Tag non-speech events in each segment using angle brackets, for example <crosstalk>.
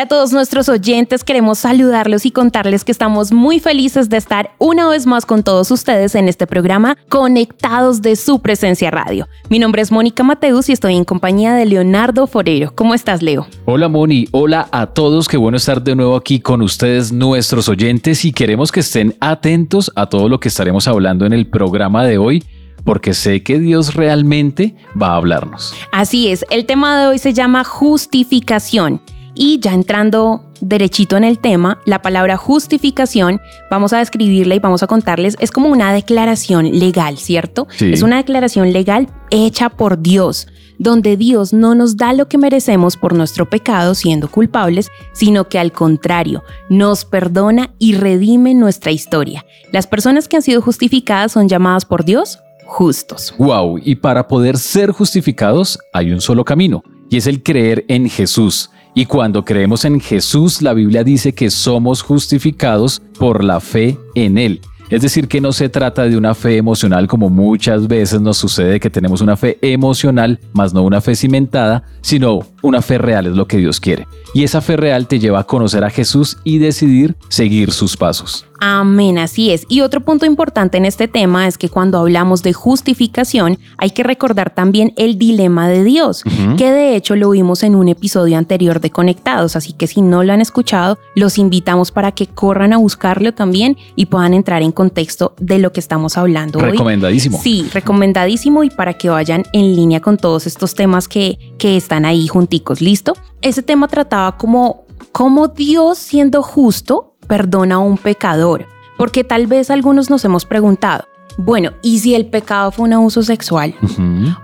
Hola a todos nuestros oyentes, queremos saludarlos y contarles que estamos muy felices de estar una vez más con todos ustedes en este programa Conectados de su presencia radio. Mi nombre es Mónica Mateus y estoy en compañía de Leonardo Forero. ¿Cómo estás, Leo? Hola, Moni. Hola a todos. Qué bueno estar de nuevo aquí con ustedes, nuestros oyentes, y queremos que estén atentos a todo lo que estaremos hablando en el programa de hoy porque sé que Dios realmente va a hablarnos. Así es, el tema de hoy se llama justificación y ya entrando derechito en el tema, la palabra justificación, vamos a describirla y vamos a contarles, es como una declaración legal, ¿cierto? Es una declaración legal hecha por Dios, donde Dios no nos da lo que merecemos por nuestro pecado siendo culpables, sino que al contrario, nos perdona y redime nuestra historia. Las personas que han sido justificadas son llamadas por Dios justos. Wow, y para poder ser justificados hay un solo camino, y es el creer en Jesús. Y cuando creemos en Jesús, la Biblia dice que somos justificados por la fe en Él. Es decir, que no se trata de una fe emocional como muchas veces nos sucede que tenemos una fe emocional, más no una fe cimentada, sino una fe real es lo que Dios quiere. Y esa fe real te lleva a conocer a Jesús y decidir seguir sus pasos. Amén, así es. Y otro punto importante en este tema es que cuando hablamos de justificación hay que recordar también el dilema de Dios, que de hecho lo vimos en un episodio anterior de Conectados, así que si no lo han escuchado, los invitamos para que corran a buscarlo también y puedan entrar en contexto de lo que estamos hablando hoy. Recomendadísimo. Sí, recomendadísimo y para que vayan en línea con todos estos temas que, que están ahí junticos, ¿listo? Ese tema trataba como, como Dios siendo justo perdona a un pecador? Porque tal vez algunos nos hemos preguntado, bueno, ¿y si el pecado fue un abuso sexual?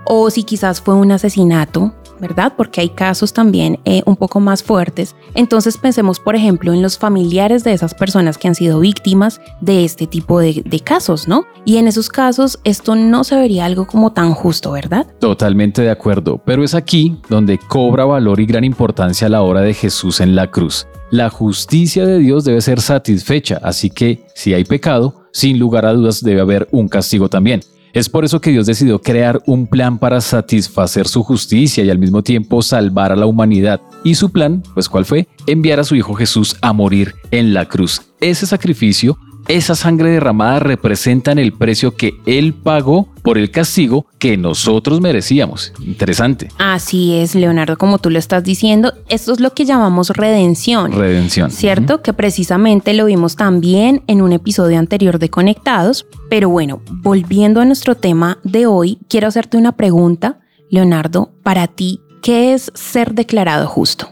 O si quizás fue un asesinato, ¿verdad? Porque hay casos también eh, un poco más fuertes. Entonces pensemos, por ejemplo, en los familiares de esas personas que han sido víctimas de este tipo de, de casos, ¿no? Y en esos casos esto no se vería algo como tan justo, ¿verdad? Totalmente de acuerdo, pero es aquí donde cobra valor y gran importancia la obra de Jesús en la cruz. La justicia de Dios debe ser satisfecha, así que si hay pecado, sin lugar a dudas debe haber un castigo también. Es por eso que Dios decidió crear un plan para satisfacer su justicia y al mismo tiempo salvar a la humanidad. Y su plan, pues ¿cuál fue? Enviar a su Hijo Jesús a morir en la cruz. Ese sacrificio esa sangre derramada representan el precio que Él pagó por el castigo que nosotros merecíamos. Interesante. Así es, Leonardo, como tú lo estás diciendo, esto es lo que llamamos redención. Redención. ¿Cierto? Que precisamente lo vimos también en un episodio anterior de Conectados. Pero bueno, volviendo a nuestro tema de hoy, quiero hacerte una pregunta, Leonardo, para ti, ¿qué es ser declarado justo?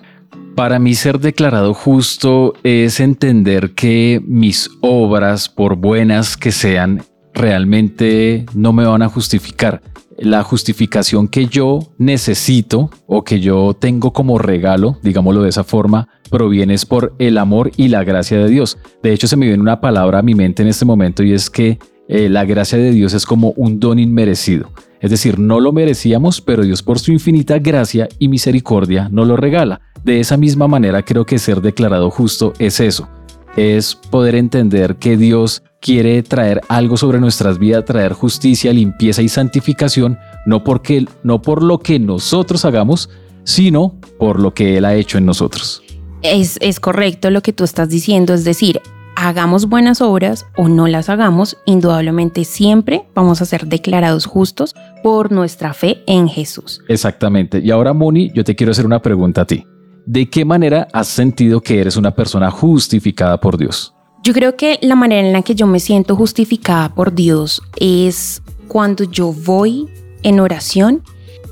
Para mí ser declarado justo es entender que mis obras, por buenas que sean, realmente no me van a justificar. La justificación que yo necesito o que yo tengo como regalo, digámoslo de esa forma, proviene por el amor y la gracia de Dios. De hecho, se me viene una palabra a mi mente en este momento y es que eh, la gracia de Dios es como un don inmerecido. Es decir, no lo merecíamos, pero Dios por su infinita gracia y misericordia nos lo regala. De esa misma manera creo que ser declarado justo es eso, es poder entender que Dios quiere traer algo sobre nuestras vidas, traer justicia, limpieza y santificación, no, porque, no por lo que nosotros hagamos, sino por lo que Él ha hecho en nosotros. Es, es correcto lo que tú estás diciendo, es decir, hagamos buenas obras o no las hagamos, indudablemente siempre vamos a ser declarados justos por nuestra fe en Jesús. Exactamente. Y ahora, Moni, yo te quiero hacer una pregunta a ti. ¿De qué manera has sentido que eres una persona justificada por Dios? Yo creo que la manera en la que yo me siento justificada por Dios es cuando yo voy en oración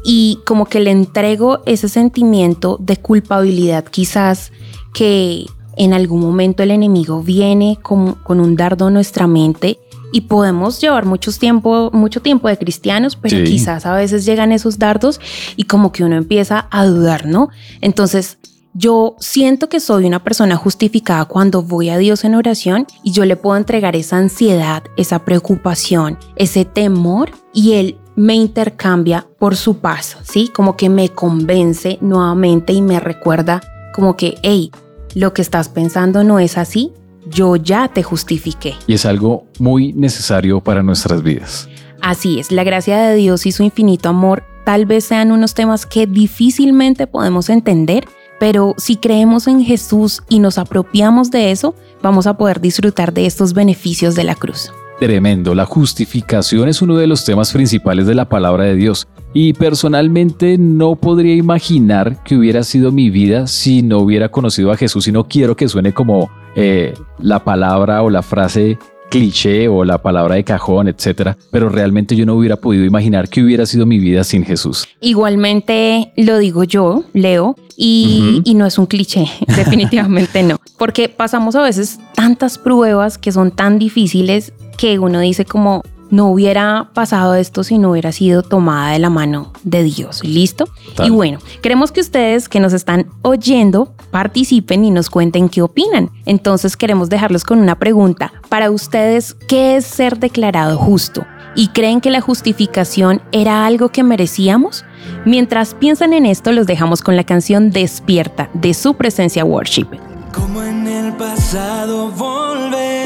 y como que le entrego ese sentimiento de culpabilidad quizás que en algún momento el enemigo viene con, un dardo a nuestra mente y podemos llevar mucho tiempo, mucho tiempo de cristianos, pero quizás a veces llegan esos dardos y como que uno empieza a dudar, ¿no? Entonces, yo siento que soy una persona justificada cuando voy a Dios en oración y yo le puedo entregar esa ansiedad, esa preocupación, ese temor y Él me intercambia por su paz, ¿sí? Como que me convence nuevamente y me recuerda como que, hey, lo que estás pensando no es así, yo ya te justifiqué. Y es algo muy necesario para nuestras vidas. Así es, la gracia de Dios y su infinito amor tal vez sean unos temas que difícilmente podemos entender, pero si creemos en Jesús y nos apropiamos de eso, vamos a poder disfrutar de estos beneficios de la cruz. Tremendo, la justificación es uno de los temas principales de la palabra de Dios y personalmente no podría imaginar que hubiera sido mi vida si no hubiera conocido a Jesús y no quiero que suene como eh, la palabra o la frase cliché o la palabra de cajón, etcétera, pero realmente yo no hubiera podido imaginar que hubiera sido mi vida sin Jesús. Igualmente lo digo yo, Leo, y, y no es un cliché, <laughs> definitivamente no, porque pasamos a veces tantas pruebas que son tan difíciles que uno dice como, no hubiera pasado esto si no hubiera sido tomada de la mano de Dios. ¿Listo? Y bueno, queremos que ustedes que nos están oyendo participen y nos cuenten qué opinan. Entonces queremos dejarlos con una pregunta. Para ustedes, ¿qué es ser declarado justo? ¿Y creen que la justificación era algo que merecíamos? Mientras piensan en esto, los dejamos con la canción Despierta de su presencia worship. Como en el pasado volverán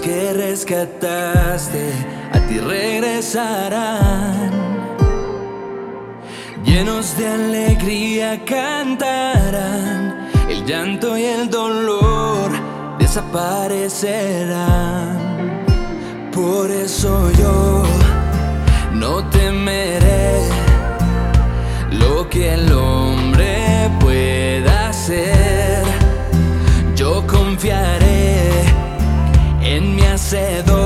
que rescataste, a ti regresarán. Llenos de alegría cantarán, el llanto y el dolor desaparecerán. Por eso yo no temeré lo que el en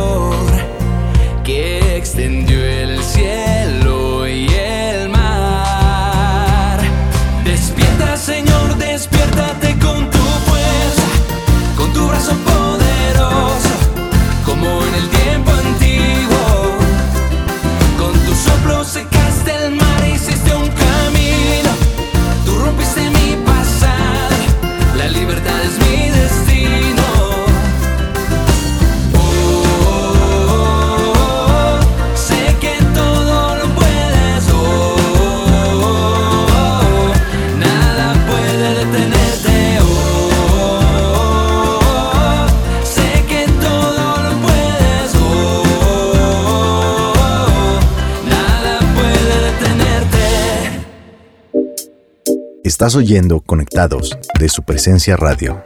Estás oyendo Conectados de su presencia radio.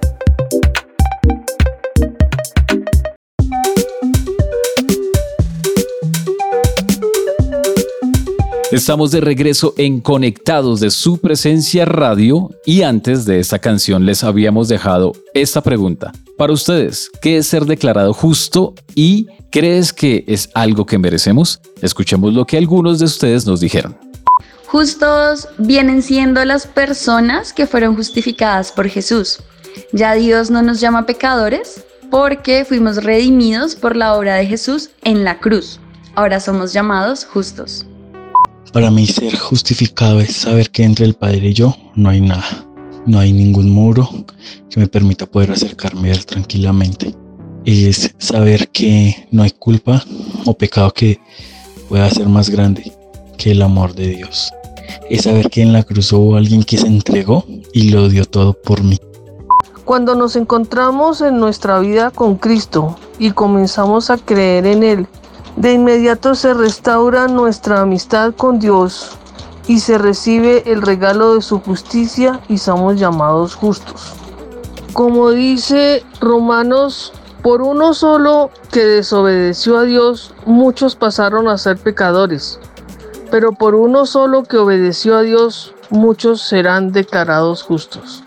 Estamos de regreso en Conectados de su presencia radio y antes de esta canción les habíamos dejado esta pregunta. Para ustedes, ¿qué es ser declarado justo y crees que es algo que merecemos? Escuchemos lo que algunos de ustedes nos dijeron. Justos vienen siendo las personas que fueron justificadas por Jesús. Ya Dios no nos llama pecadores porque fuimos redimidos por la obra de Jesús en la cruz. Ahora somos llamados justos. Para mí ser justificado es saber que entre el Padre y yo no hay nada. No hay ningún muro que me permita poder acercarme a Él tranquilamente. Es saber que no hay culpa o pecado que pueda ser más grande que el amor de Dios. Es saber que en la cruz hubo alguien que se entregó y lo dio todo por mí. Cuando nos encontramos en nuestra vida con Cristo y comenzamos a creer en Él, de inmediato se restaura nuestra amistad con Dios y se recibe el regalo de su justicia y somos llamados justos. Como dice Romanos, por uno solo que desobedeció a Dios, muchos pasaron a ser pecadores, pero por uno solo que obedeció a Dios, muchos serán declarados justos.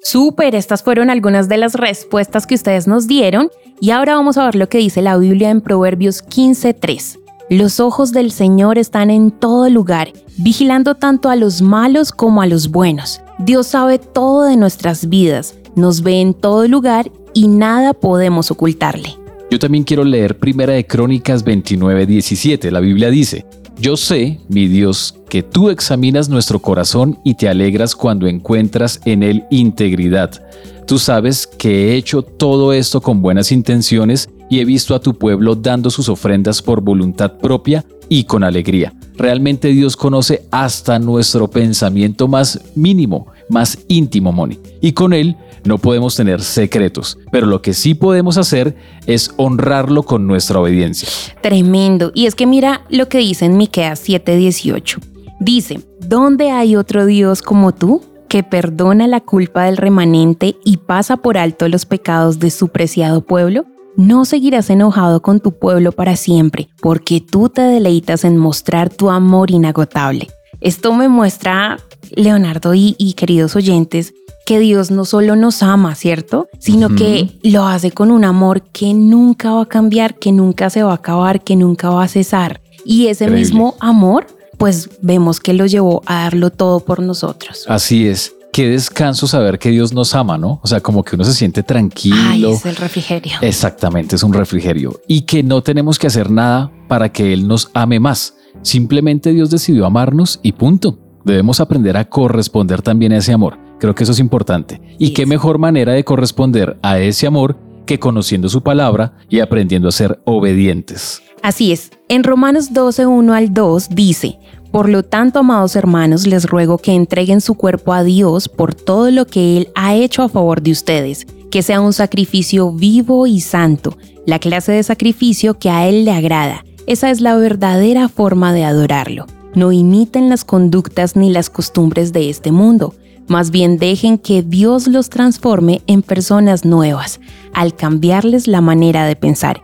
Súper, estas fueron algunas de las respuestas que ustedes nos dieron y ahora vamos a ver lo que dice la Biblia en Proverbios 15:3. Los ojos del Señor están en todo lugar, vigilando tanto a los malos como a los buenos. Dios sabe todo de nuestras vidas, nos ve en todo lugar y nada podemos ocultarle. Yo también quiero leer Primera de Crónicas 29:17. La Biblia dice, Yo sé, mi Dios, que tú examinas nuestro corazón y te alegras cuando encuentras en él integridad. Tú sabes que he hecho todo esto con buenas intenciones y he visto a tu pueblo dando sus ofrendas por voluntad propia y con alegría. Realmente Dios conoce hasta nuestro pensamiento más mínimo, más íntimo, Moni. Y con Él no podemos tener secretos, pero lo que sí podemos hacer es honrarlo con nuestra obediencia. Tremendo. Y es que mira lo que dice en Miqueas 7:18. Dice, ¿dónde hay otro Dios como tú? que perdona la culpa del remanente y pasa por alto los pecados de su preciado pueblo? No seguirás enojado con tu pueblo para siempre, porque tú te deleitas en mostrar tu amor inagotable. Esto me muestra, Leonardo y, queridos oyentes, que Dios no solo nos ama, ¿cierto? Sino que lo hace con un amor que nunca va a cambiar, que nunca se va a acabar, que nunca va a cesar. Y ese mismo amor, pues vemos que lo llevó a darlo todo por nosotros. Así es qué descanso saber que Dios nos ama, ¿no? O sea, como que uno se siente tranquilo. Ay, es el refrigerio. Exactamente, es un refrigerio. Y que no tenemos que hacer nada para que Él nos ame más. Simplemente Dios decidió amarnos y punto. Debemos aprender a corresponder también a ese amor. Creo que eso es importante. Y qué mejor manera de corresponder a ese amor que conociendo su palabra y aprendiendo a ser obedientes. Así es. En Romanos 12, 1 al 2 dice, por lo tanto, amados hermanos, les ruego que entreguen su cuerpo a Dios por todo lo que Él ha hecho a favor de ustedes, que sea un sacrificio vivo y santo, la clase de sacrificio que a Él le agrada. Esa es la verdadera forma de adorarlo. No imiten las conductas ni las costumbres de este mundo, más bien dejen que Dios los transforme en personas nuevas, al cambiarles la manera de pensar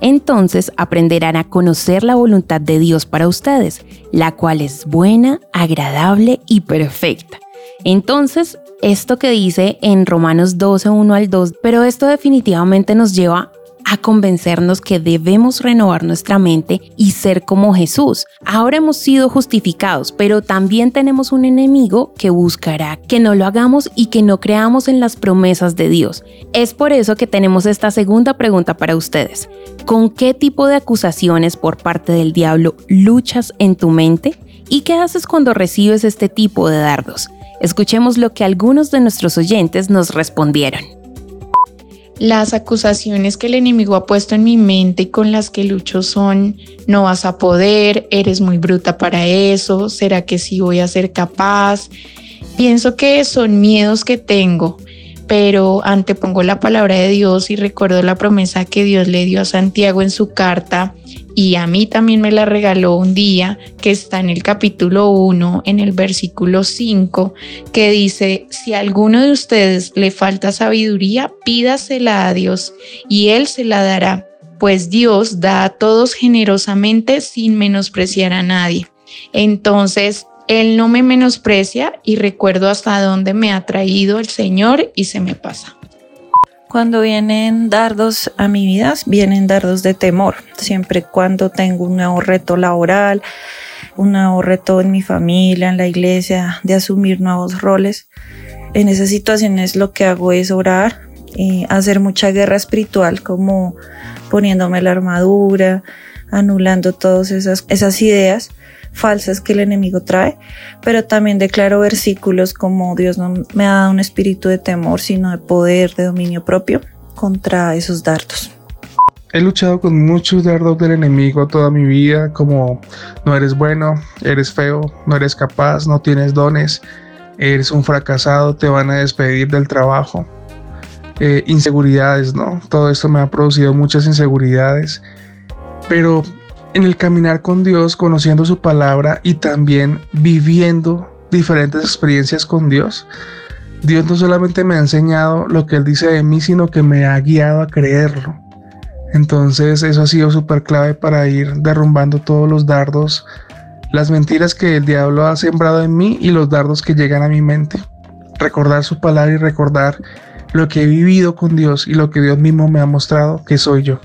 entonces aprenderán a conocer la voluntad de Dios para ustedes, la cual es buena, agradable y perfecta. Entonces, esto que dice en Romanos 12, 1 al 2, pero esto definitivamente nos lleva a convencernos que debemos renovar nuestra mente y ser como Jesús. Ahora hemos sido justificados, pero también tenemos un enemigo que buscará que no lo hagamos y que no creamos en las promesas de Dios. Es por eso que tenemos esta segunda pregunta para ustedes. ¿Con qué tipo de acusaciones por parte del diablo luchas en tu mente? ¿Y qué haces cuando recibes este tipo de dardos? Escuchemos lo que algunos de nuestros oyentes nos respondieron. Las acusaciones que el enemigo ha puesto en mi mente y con las que lucho son, no vas a poder, eres muy bruta para eso, ¿será que sí voy a ser capaz? Pienso que son miedos que tengo, pero antepongo la palabra de Dios y recuerdo la promesa que Dios le dio a Santiago en su carta y a mí también me la regaló un día, que está en el capítulo 1, en el versículo 5, que dice, si a alguno de ustedes le falta sabiduría, pídasela a Dios y Él se la dará, pues Dios da a todos generosamente sin menospreciar a nadie. Entonces, Él no me menosprecia y recuerdo hasta dónde me ha traído el Señor y se me pasa. Cuando vienen dardos a mi vida, vienen dardos de temor. Siempre cuando tengo un nuevo reto laboral, un nuevo reto en mi familia, en la iglesia, de asumir nuevos roles. En esas situaciones lo que hago es orar y hacer mucha guerra espiritual, como poniéndome la armadura, anulando todas esas, esas ideas falsas que el enemigo trae, pero también declaro versículos como Dios no me ha dado un espíritu de temor, sino de poder, de dominio propio contra esos dardos. He luchado con muchos dardos del enemigo toda mi vida, como no eres bueno, eres feo, no eres capaz, no tienes dones, eres un fracasado, te van a despedir del trabajo. Eh, inseguridades, ¿no? Todo esto me ha producido muchas inseguridades, pero en el caminar con Dios, conociendo su palabra y también viviendo diferentes experiencias con Dios, Dios no solamente me ha enseñado lo que Él dice de mí, sino que me ha guiado a creerlo. Entonces eso ha sido súper clave para ir derrumbando todos los dardos, las mentiras que el diablo ha sembrado en mí y los dardos que llegan a mi mente. Recordar su palabra y recordar lo que he vivido con Dios y lo que Dios mismo me ha mostrado que soy yo.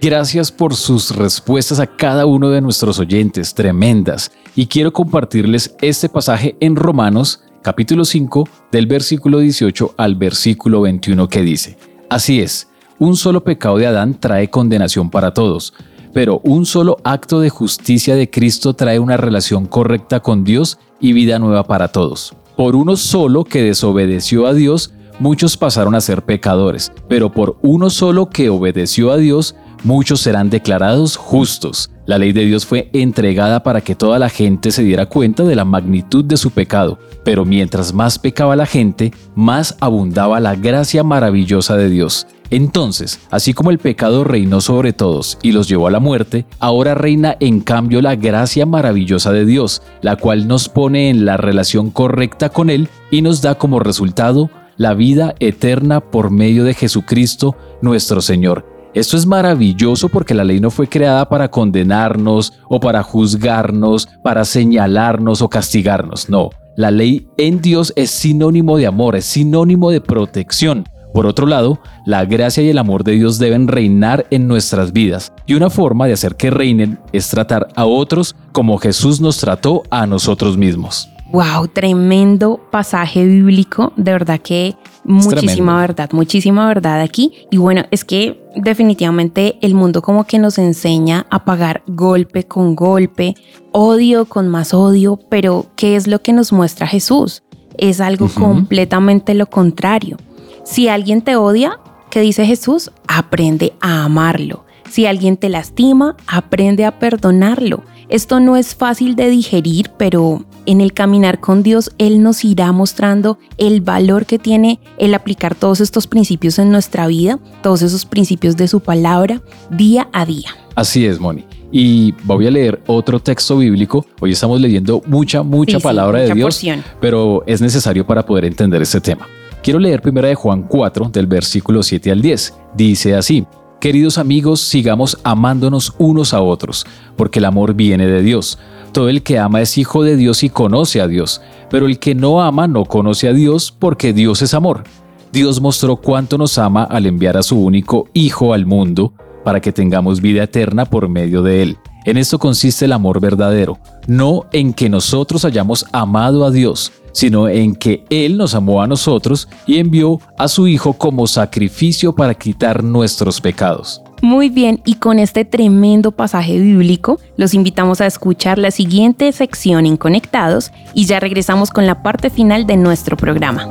Gracias por sus respuestas a cada uno de nuestros oyentes, tremendas. Y quiero compartirles este pasaje en Romanos capítulo 5 del versículo 18 al versículo 21 que dice, Así es, un solo pecado de Adán trae condenación para todos, pero un solo acto de justicia de Cristo trae una relación correcta con Dios y vida nueva para todos. Por uno solo que desobedeció a Dios, muchos pasaron a ser pecadores, pero por uno solo que obedeció a Dios, muchos serán declarados justos. La ley de Dios fue entregada para que toda la gente se diera cuenta de la magnitud de su pecado, pero mientras más pecaba la gente, más abundaba la gracia maravillosa de Dios. Entonces, así como el pecado reinó sobre todos y los llevó a la muerte, ahora reina en cambio la gracia maravillosa de Dios, la cual nos pone en la relación correcta con Él y nos da como resultado la vida eterna por medio de Jesucristo nuestro Señor. Esto es maravilloso porque la ley no fue creada para condenarnos o para juzgarnos, para señalarnos o castigarnos. No, la ley en Dios es sinónimo de amor, es sinónimo de protección. Por otro lado, la gracia y el amor de Dios deben reinar en nuestras vidas, y una forma de hacer que reinen es tratar a otros como Jesús nos trató a nosotros mismos. Wow, tremendo pasaje bíblico, de verdad que muchísima verdad, muchísima verdad aquí. Y bueno, es que definitivamente el mundo como que nos enseña a pagar golpe con golpe, odio con más odio, pero ¿qué es lo que nos muestra Jesús? Es algo completamente lo contrario. Si alguien te odia, ¿qué dice Jesús? Aprende a amarlo. Si alguien te lastima, aprende a perdonarlo. Esto no es fácil de digerir, pero en el caminar con Dios, Él nos irá mostrando el valor que tiene el aplicar todos estos principios en nuestra vida, todos esos principios de su palabra, día a día. Así es, Moni. Y voy a leer otro texto bíblico. Hoy estamos leyendo mucha, mucha palabra de Dios, pero es necesario para poder entender este tema. Quiero leer primero de Juan 4, del versículo 7 al 10. Dice así, Queridos amigos, sigamos amándonos unos a otros, porque el amor viene de Dios. Todo el que ama es hijo de Dios y conoce a Dios, pero el que no ama no conoce a Dios porque Dios es amor. Dios mostró cuánto nos ama al enviar a su único Hijo al mundo para que tengamos vida eterna por medio de él. En esto consiste el amor verdadero, no en que nosotros hayamos amado a Dios, sino en que Él nos amó a nosotros y envió a su Hijo como sacrificio para quitar nuestros pecados. Muy bien, y con este tremendo pasaje bíblico, los invitamos a escuchar la siguiente sección en Conectados y ya regresamos con la parte final de nuestro programa.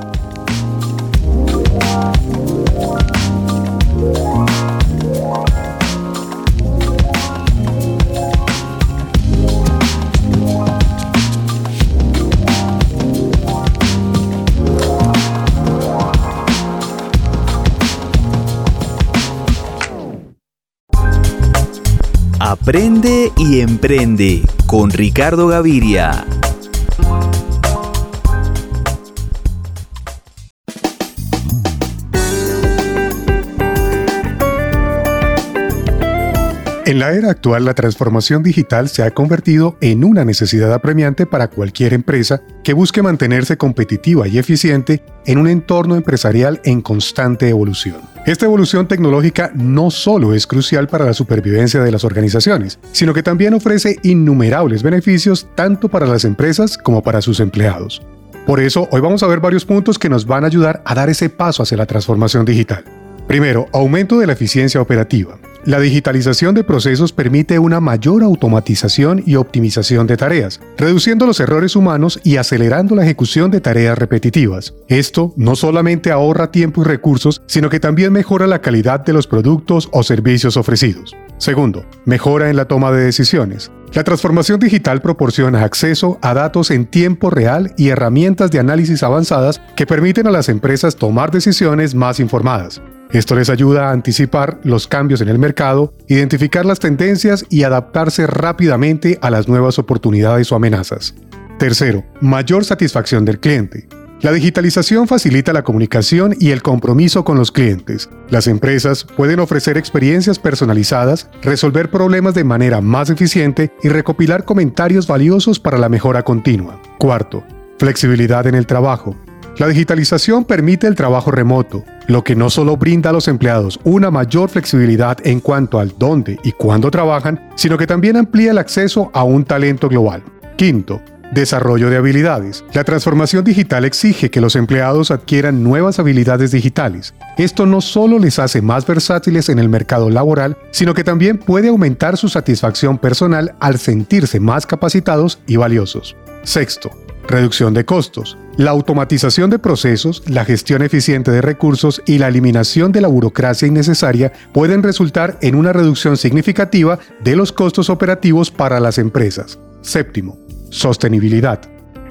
Aprende y emprende con Ricardo Gaviria. En la era actual, la transformación digital se ha convertido en una necesidad apremiante para cualquier empresa que busque mantenerse competitiva y eficiente en un entorno empresarial en constante evolución. Esta evolución tecnológica no solo es crucial para la supervivencia de las organizaciones, sino que también ofrece innumerables beneficios tanto para las empresas como para sus empleados. Por eso, hoy vamos a ver varios puntos que nos van a ayudar a dar ese paso hacia la transformación digital. Primero, aumento de la eficiencia operativa. La digitalización de procesos permite una mayor automatización y optimización de tareas, reduciendo los errores humanos y acelerando la ejecución de tareas repetitivas. Esto no solamente ahorra tiempo y recursos, sino que también mejora la calidad de los productos o servicios ofrecidos. Segundo, mejora en la toma de decisiones. La transformación digital proporciona acceso a datos en tiempo real y herramientas de análisis avanzadas que permiten a las empresas tomar decisiones más informadas. Esto les ayuda a anticipar los cambios en el mercado, identificar las tendencias y adaptarse rápidamente a las nuevas oportunidades o amenazas. Tercero, mayor satisfacción del cliente. La digitalización facilita la comunicación y el compromiso con los clientes. Las empresas pueden ofrecer experiencias personalizadas, resolver problemas de manera más eficiente y recopilar comentarios valiosos para la mejora continua. Cuarto, flexibilidad en el trabajo. La digitalización permite el trabajo remoto, lo que no solo brinda a los empleados una mayor flexibilidad en cuanto al dónde y cuándo trabajan, sino que también amplía el acceso a un talento global. Quinto, Desarrollo de habilidades. La transformación digital exige que los empleados adquieran nuevas habilidades digitales. Esto no solo les hace más versátiles en el mercado laboral, sino que también puede aumentar su satisfacción personal al sentirse más capacitados y valiosos. Sexto, reducción de costos. La automatización de procesos, la gestión eficiente de recursos y la eliminación de la burocracia innecesaria pueden resultar en una reducción significativa de los costos operativos para las empresas. Séptimo, sostenibilidad.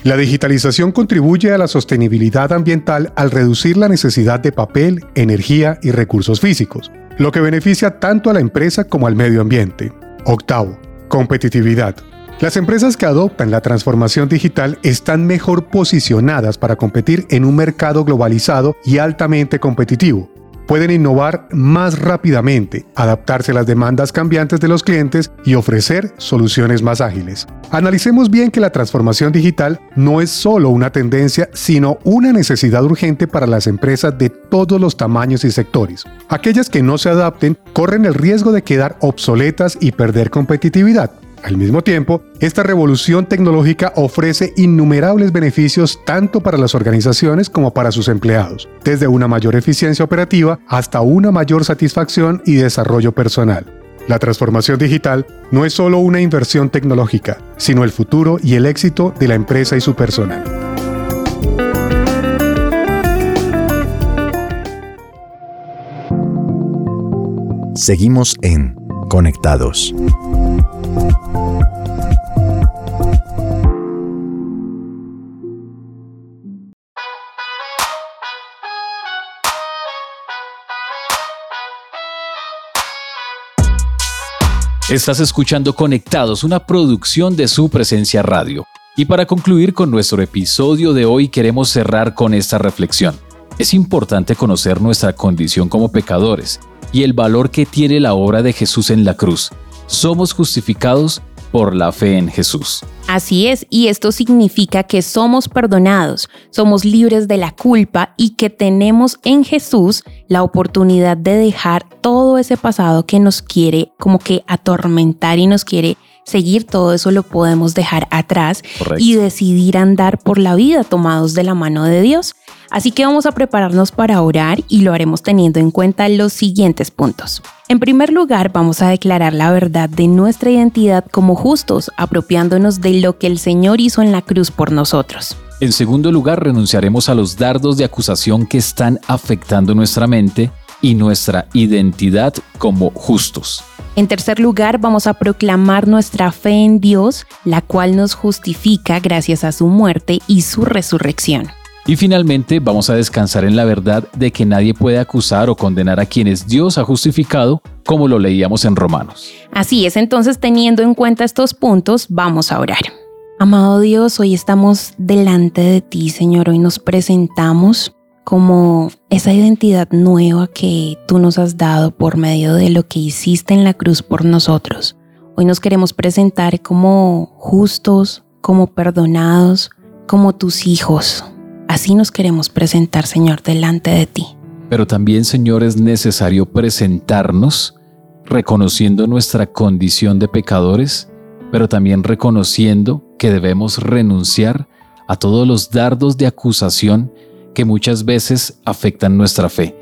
La digitalización contribuye a la sostenibilidad ambiental al reducir la necesidad de papel, energía y recursos físicos, lo que beneficia tanto a la empresa como al medio ambiente. Octavo, competitividad. Las empresas que adoptan la transformación digital están mejor posicionadas para competir en un mercado globalizado y altamente competitivo. Pueden innovar más rápidamente, adaptarse a las demandas cambiantes de los clientes y ofrecer soluciones más ágiles. Analicemos bien que la transformación digital no es solo una tendencia, sino una necesidad urgente para las empresas de todos los tamaños y sectores. Aquellas que no se adapten corren el riesgo de quedar obsoletas y perder competitividad. Al mismo tiempo, esta revolución tecnológica ofrece innumerables beneficios tanto para las organizaciones como para sus empleados, desde una mayor eficiencia operativa hasta una mayor satisfacción y desarrollo personal. La transformación digital no es solo una inversión tecnológica, sino el futuro y el éxito de la empresa y su personal. Seguimos en Conectados. Estás escuchando Conectados, una producción de su presencia radio. Y para concluir con nuestro episodio de hoy queremos cerrar con esta reflexión. Es importante conocer nuestra condición como pecadores y el valor que tiene la obra de Jesús en la cruz. Somos justificados por la fe en Jesús. Así es, y esto significa que somos perdonados, somos libres de la culpa y que tenemos en Jesús la oportunidad de dejar todo ese pasado que nos quiere como que atormentar y nos quiere seguir, todo eso lo podemos dejar atrás y decidir andar por la vida tomados de la mano de Dios. Así que vamos a prepararnos para orar y lo haremos teniendo en cuenta los siguientes puntos. En primer lugar, vamos a declarar la verdad de nuestra identidad como justos, apropiándonos de lo que el Señor hizo en la cruz por nosotros. En segundo lugar, renunciaremos a los dardos de acusación que están afectando nuestra mente y nuestra identidad como justos. En tercer lugar, vamos a proclamar nuestra fe en Dios, la cual nos justifica gracias a su muerte y su resurrección. Y finalmente vamos a descansar en la verdad de que nadie puede acusar o condenar a quienes Dios ha justificado, como lo leíamos en Romanos. Así es, entonces teniendo en cuenta estos puntos, vamos a orar. Amado Dios, hoy estamos delante de ti, Señor, hoy nos presentamos como esa identidad nueva que tú nos has dado por medio de lo que hiciste en la cruz por nosotros. Hoy nos queremos presentar como justos, como perdonados, como tus hijos, Así nos queremos presentar, Señor, delante de ti. Pero también, Señor, es necesario presentarnos reconociendo nuestra condición de pecadores, pero también reconociendo que debemos renunciar a todos los dardos de acusación que muchas veces afectan nuestra fe.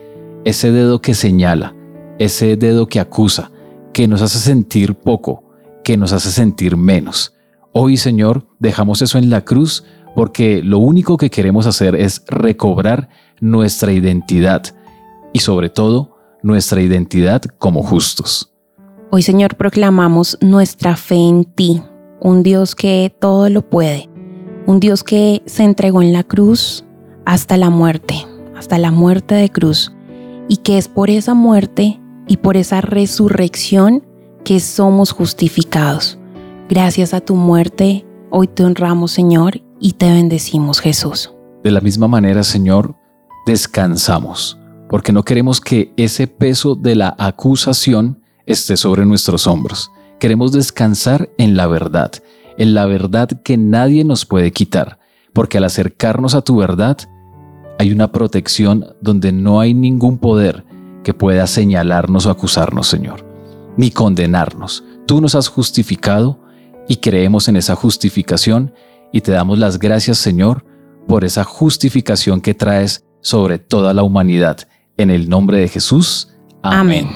Ese dedo que señala, ese dedo que acusa, que nos hace sentir poco, que nos hace sentir menos. Hoy, Señor, dejamos eso en la cruz porque lo único que queremos hacer es recobrar nuestra identidad y sobre todo nuestra identidad como justos. Hoy Señor proclamamos nuestra fe en ti, un Dios que todo lo puede, un Dios que se entregó en la cruz hasta la muerte, hasta la muerte de cruz, y que es por esa muerte y por esa resurrección que somos justificados. Gracias a tu muerte, hoy te honramos Señor y te bendecimos Jesús. De la misma manera, Señor, descansamos, porque no queremos que ese peso de la acusación esté sobre nuestros hombros. Queremos descansar en la verdad, en la verdad que nadie nos puede quitar, porque al acercarnos a tu verdad, hay una protección donde no hay ningún poder que pueda señalarnos o acusarnos, Señor, ni condenarnos. Tú nos has justificado y creemos en esa justificación y te damos las gracias, Señor, por esa justificación que traes sobre toda la humanidad. En el nombre de Jesús. Amén.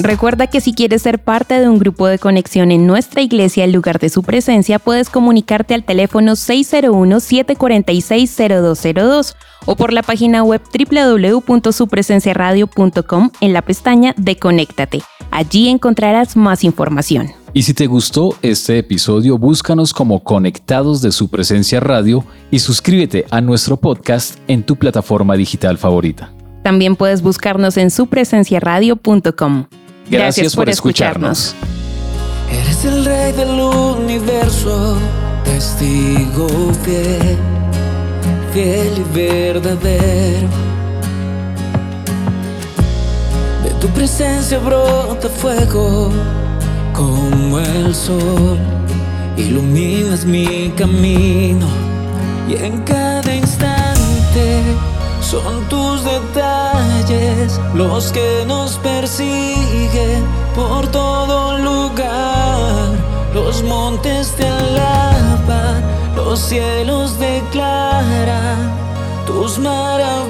Recuerda que si quieres ser parte de un grupo de conexión en nuestra iglesia en lugar de su presencia, puedes comunicarte al teléfono 601-746-0202 o por la página web www.supresenciaradio.com en la pestaña de Conéctate. Allí encontrarás más información. Y si te gustó este episodio, búscanos como Conectados de su presencia radio y suscríbete a nuestro podcast en tu plataforma digital favorita. También puedes buscarnos en supresenciaradio.com. Gracias, por, escucharnos. Eres el rey del universo, testigo fiel, fiel y verdadero. De tu presencia brota fuego como el sol, iluminas mi camino y en cada instante son tus detalles los que nos persiguen por todo lugar. Los montes te alaban, los cielos declaran tus maravillas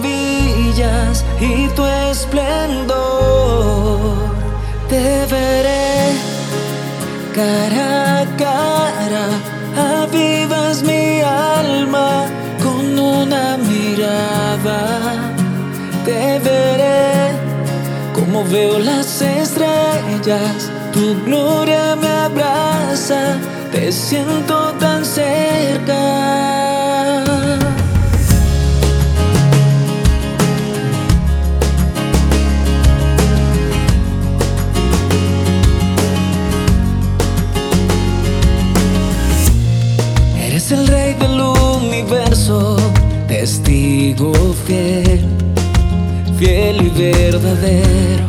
y tu esplendor. Te veré cara a cara, avivas mi alma con una mirada. Te veré como veo las estrellas, tu gloria me abraza, te siento tan cerca. El rey del universo, testigo fiel, fiel y verdadero.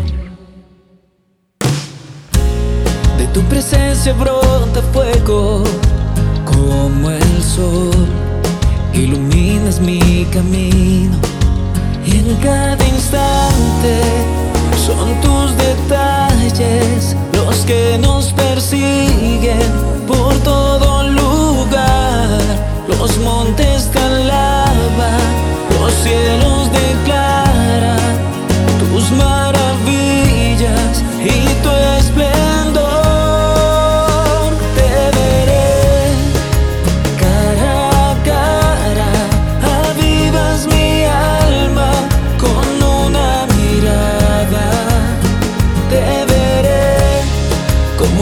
De tu presencia brota fuego como el sol, iluminas mi camino y en cada instante son tus detalles los que nos persiguen por todo lugar. Te alaban, los cielos declaran tus maravillas y tu esplendor. Te veré cara a cara, avivas mi alma con una mirada. Te veré como